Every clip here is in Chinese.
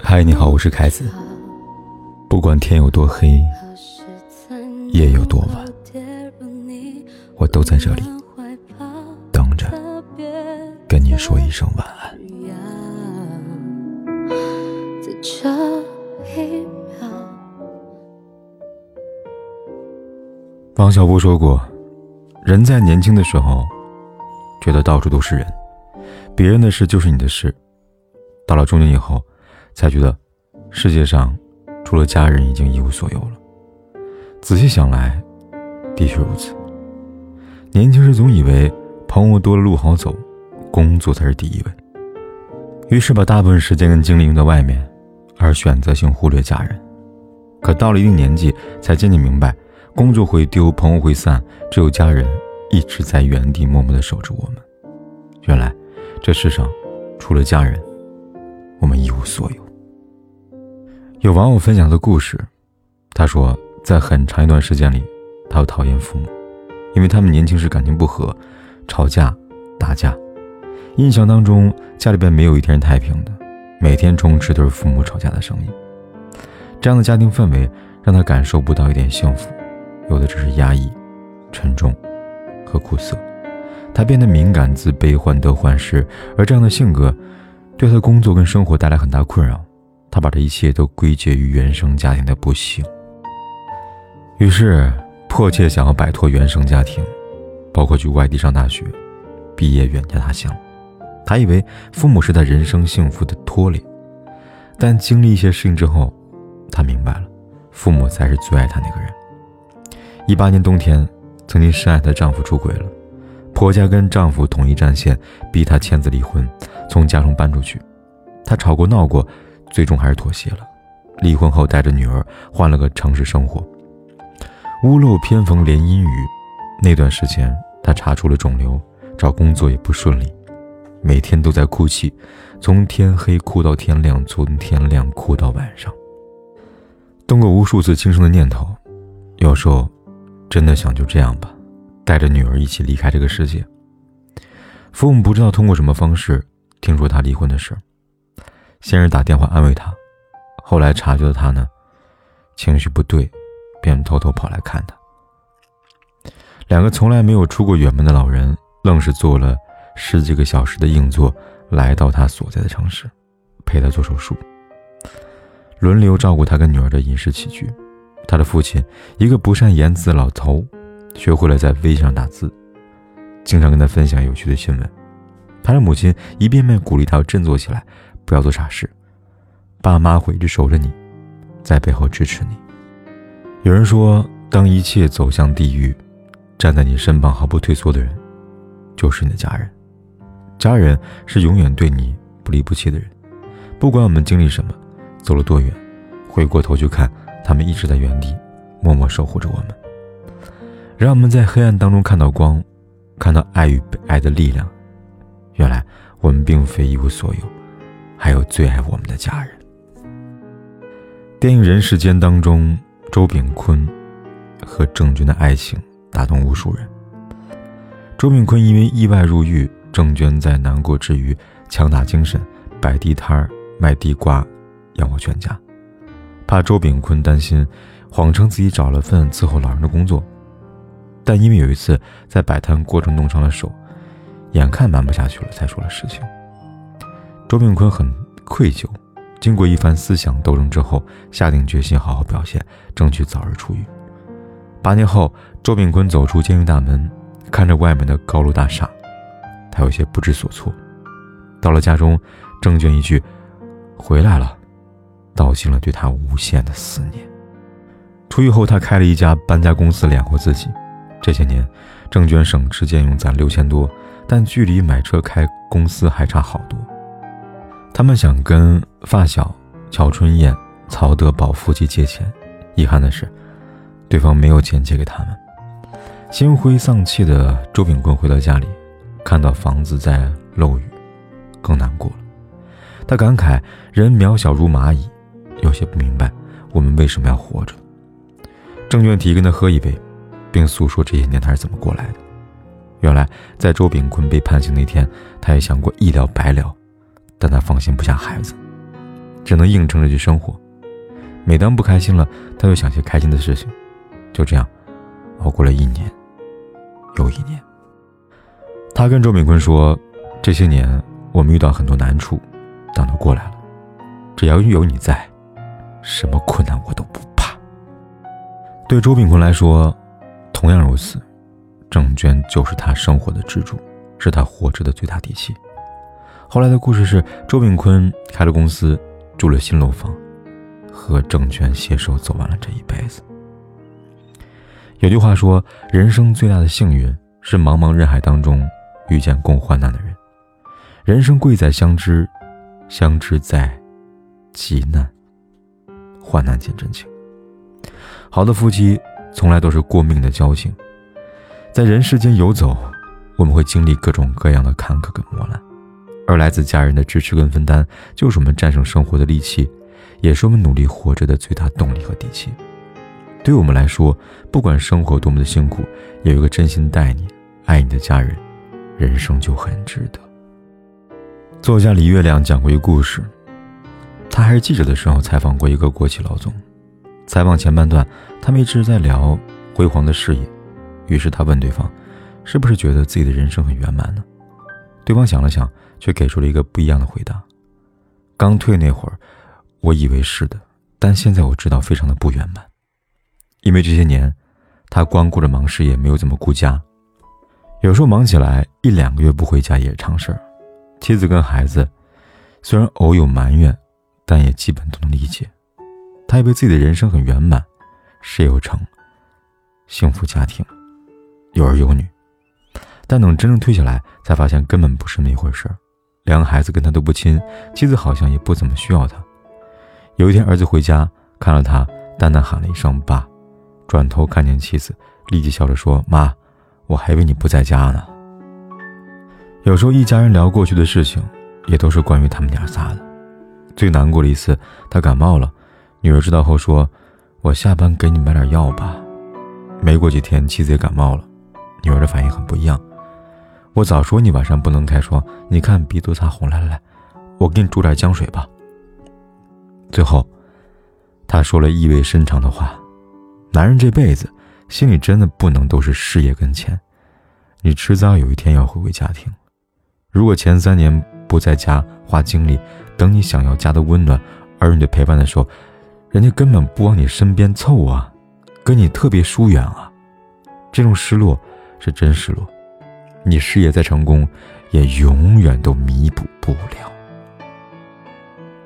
嗨，你好，我是凯子。不管天有多黑，夜有多晚，我都在这里等着跟你说一声晚安。王小波说过：“人在年轻的时候，觉得到处都是人，别人的事就是你的事；到了中年以后，才觉得世界上除了家人已经一无所有了。仔细想来，的确如此。年轻时总以为朋友多了路好走，工作才是第一位，于是把大部分时间跟精力用在外面，而选择性忽略家人。可到了一定年纪，才渐渐明白。”工作会丢，朋友会散，只有家人一直在原地默默的守着我们。原来，这世上除了家人，我们一无所有。有网友分享的故事，他说，在很长一段时间里，他讨厌父母，因为他们年轻时感情不和，吵架、打架。印象当中，家里边没有一天太平的，每天充斥都是父母吵架的声音。这样的家庭氛围让他感受不到一点幸福。有的只是压抑、沉重和苦涩，他变得敏感、自卑、患得患失，而这样的性格对他的工作跟生活带来很大困扰。他把这一切都归结于原生家庭的不幸，于是迫切想要摆脱原生家庭，包括去外地上大学、毕业远嫁他乡。他以为父母是他人生幸福的拖累，但经历一些事情之后，他明白了，父母才是最爱他那个人。一八年冬天，曾经深爱她的丈夫出轨了，婆家跟丈夫统一战线，逼她签字离婚，从家中搬出去。她吵过闹过，最终还是妥协了。离婚后，带着女儿换了个城市生活。屋漏偏逢连阴雨，那段时间她查出了肿瘤，找工作也不顺利，每天都在哭泣，从天黑哭到天亮，从天亮哭到晚上。动过无数次轻生的念头，有时候。真的想就这样吧，带着女儿一起离开这个世界。父母不知道通过什么方式听说他离婚的事，先是打电话安慰他，后来察觉到他呢情绪不对，便偷偷跑来看他。两个从来没有出过远门的老人，愣是坐了十几个小时的硬座，来到他所在的城市，陪他做手术，轮流照顾他跟女儿的饮食起居。他的父亲，一个不善言辞的老头，学会了在微信上打字，经常跟他分享有趣的新闻。他的母亲一遍遍鼓励他振作起来，不要做傻事。爸妈会一直守着你，在背后支持你。有人说，当一切走向地狱，站在你身旁毫不退缩的人，就是你的家人。家人是永远对你不离不弃的人，不管我们经历什么，走了多远，回过头去看。他们一直在原地，默默守护着我们，让我们在黑暗当中看到光，看到爱与被爱的力量。原来我们并非一无所有，还有最爱我们的家人。电影《人世间》当中，周秉昆和郑娟的爱情打动无数人。周秉昆因为意外入狱，郑娟在难过之余强打精神，摆地摊卖地瓜，养活全家。怕周炳坤担心，谎称自己找了份伺候老人的工作，但因为有一次在摆摊过程弄伤了手，眼看瞒不下去了，才说了实情。周炳坤很愧疚，经过一番思想斗争之后，下定决心好好表现，争取早日出狱。八年后，周炳坤走出监狱大门，看着外面的高楼大厦，他有些不知所措。到了家中，郑娟一句：“回来了。”道尽了对他无限的思念。出狱后，他开了一家搬家公司养活自己。这些年，郑娟省吃俭用攒六千多，但距离买车开公司还差好多。他们想跟发小乔春燕、曹德宝夫妻借钱，遗憾的是，对方没有钱借给他们。心灰丧气的周炳坤回到家里，看到房子在漏雨，更难过了。他感慨：人渺小如蚂蚁。有些不明白，我们为什么要活着？郑娟提跟他喝一杯，并诉说这些年他是怎么过来的。原来，在周炳坤被判刑那天，他也想过一了百了，但他放心不下孩子，只能硬撑着去生活。每当不开心了，他就想些开心的事情。就这样，熬过了一年又一年。他跟周炳坤说：“这些年我们遇到很多难处，但都过来了。只要有你在，什么困难我都不怕。”对周炳坤来说，同样如此。郑娟就是他生活的支柱，是他活着的最大底气。后来的故事是，周炳坤开了公司，住了新楼房，和郑娟携手走完了这一辈子。有句话说，人生最大的幸运是茫茫人海当中遇见共患难的人。人生贵在相知，相知在急难，患难见真情。好的夫妻从来都是过命的交情。在人世间游走，我们会经历各种各样的坎坷跟磨难，而来自家人的支持跟分担，就是我们战胜生活的利器，也是我们努力活着的最大动力和底气。对我们来说，不管生活多么的辛苦，有一个真心待你、爱你的家人，人生就很值得。作家李月亮讲过一个故事，他还是记者的时候采访过一个国企老总，采访前半段，他们一直在聊辉煌的事业。于是他问对方：“是不是觉得自己的人生很圆满呢？”对方想了想，却给出了一个不一样的回答：“刚退那会儿，我以为是的，但现在我知道非常的不圆满。因为这些年，他光顾着忙事业，没有怎么顾家。有时候忙起来，一两个月不回家也是常事儿。妻子跟孩子虽然偶有埋怨，但也基本都能理解。他以为自己的人生很圆满，事业有成，幸福家庭。”有儿有女，但等真正退下来，才发现根本不是那么一回事。两个孩子跟他都不亲，妻子好像也不怎么需要他。有一天，儿子回家看了他，淡淡喊了一声“爸”，转头看见妻子，立即笑着说：“妈，我还以为你不在家呢。”有时候一家人聊过去的事情，也都是关于他们娘仨的。最难过的一次，他感冒了，女儿知道后说：“我下班给你买点药吧。”没过几天，妻子也感冒了。女儿的反应很不一样。我早说你晚上不能开窗，你看鼻都擦红。了来来，我给你煮点姜水吧。最后，他说了意味深长的话：男人这辈子心里真的不能都是事业跟钱，你迟早有一天要回归家庭。如果前三年不在家花精力，等你想要家的温暖、儿女的陪伴的时候，人家根本不往你身边凑啊，跟你特别疏远啊，这种失落。是真失落，你事业再成功，也永远都弥补不了。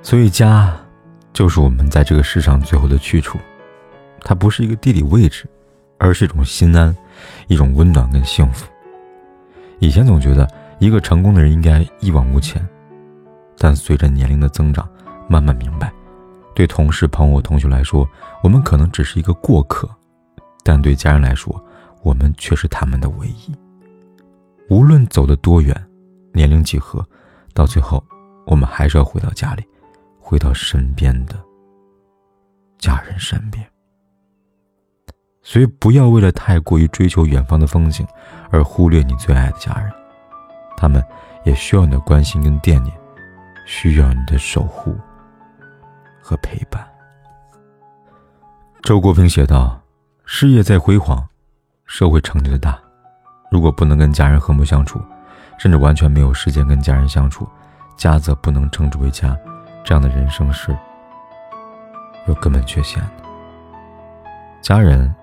所以家，就是我们在这个世上最后的去处。它不是一个地理位置，而是一种心安，一种温暖跟幸福。以前总觉得一个成功的人应该一往无前，但随着年龄的增长，慢慢明白，对同事、朋友、同学来说，我们可能只是一个过客，但对家人来说，我们却是他们的唯一。无论走得多远，年龄几何，到最后，我们还是要回到家里，回到身边的家人身边。所以，不要为了太过于追求远方的风景，而忽略你最爱的家人。他们也需要你的关心跟惦念，需要你的守护和陪伴。周国平写道：“事业再辉煌。”社会成就的大，如果不能跟家人和睦相处，甚至完全没有时间跟家人相处，家则不能称之为家，这样的人生是有根本缺陷的。家人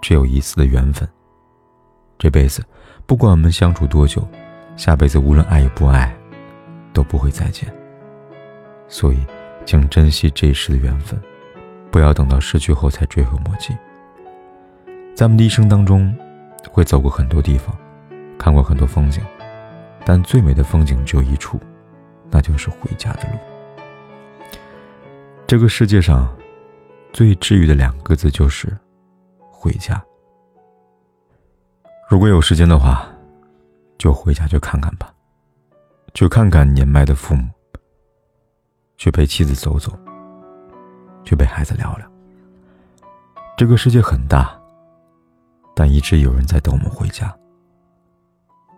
只有一次的缘分，这辈子不管我们相处多久，下辈子无论爱与不爱，都不会再见。所以，请珍惜这一世的缘分，不要等到失去后才追悔莫及。咱们的一生当中，会走过很多地方，看过很多风景，但最美的风景只有一处，那就是回家的路。这个世界上，最治愈的两个字就是“回家”。如果有时间的话，就回家去看看吧，去看看年迈的父母，去陪妻子走走去陪孩子聊聊。这个世界很大但一直有人在等我们回家。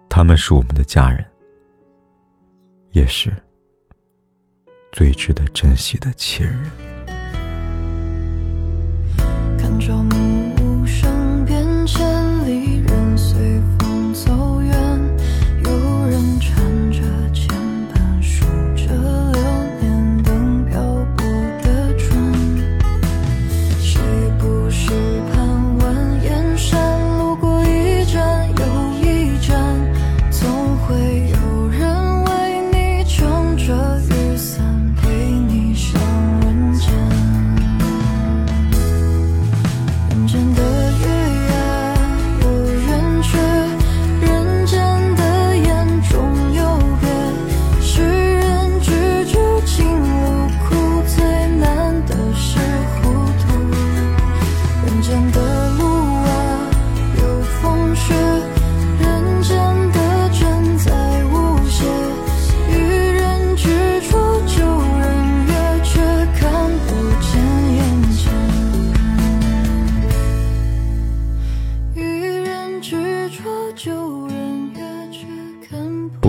他们是我们的家人也是最值得珍惜的亲人。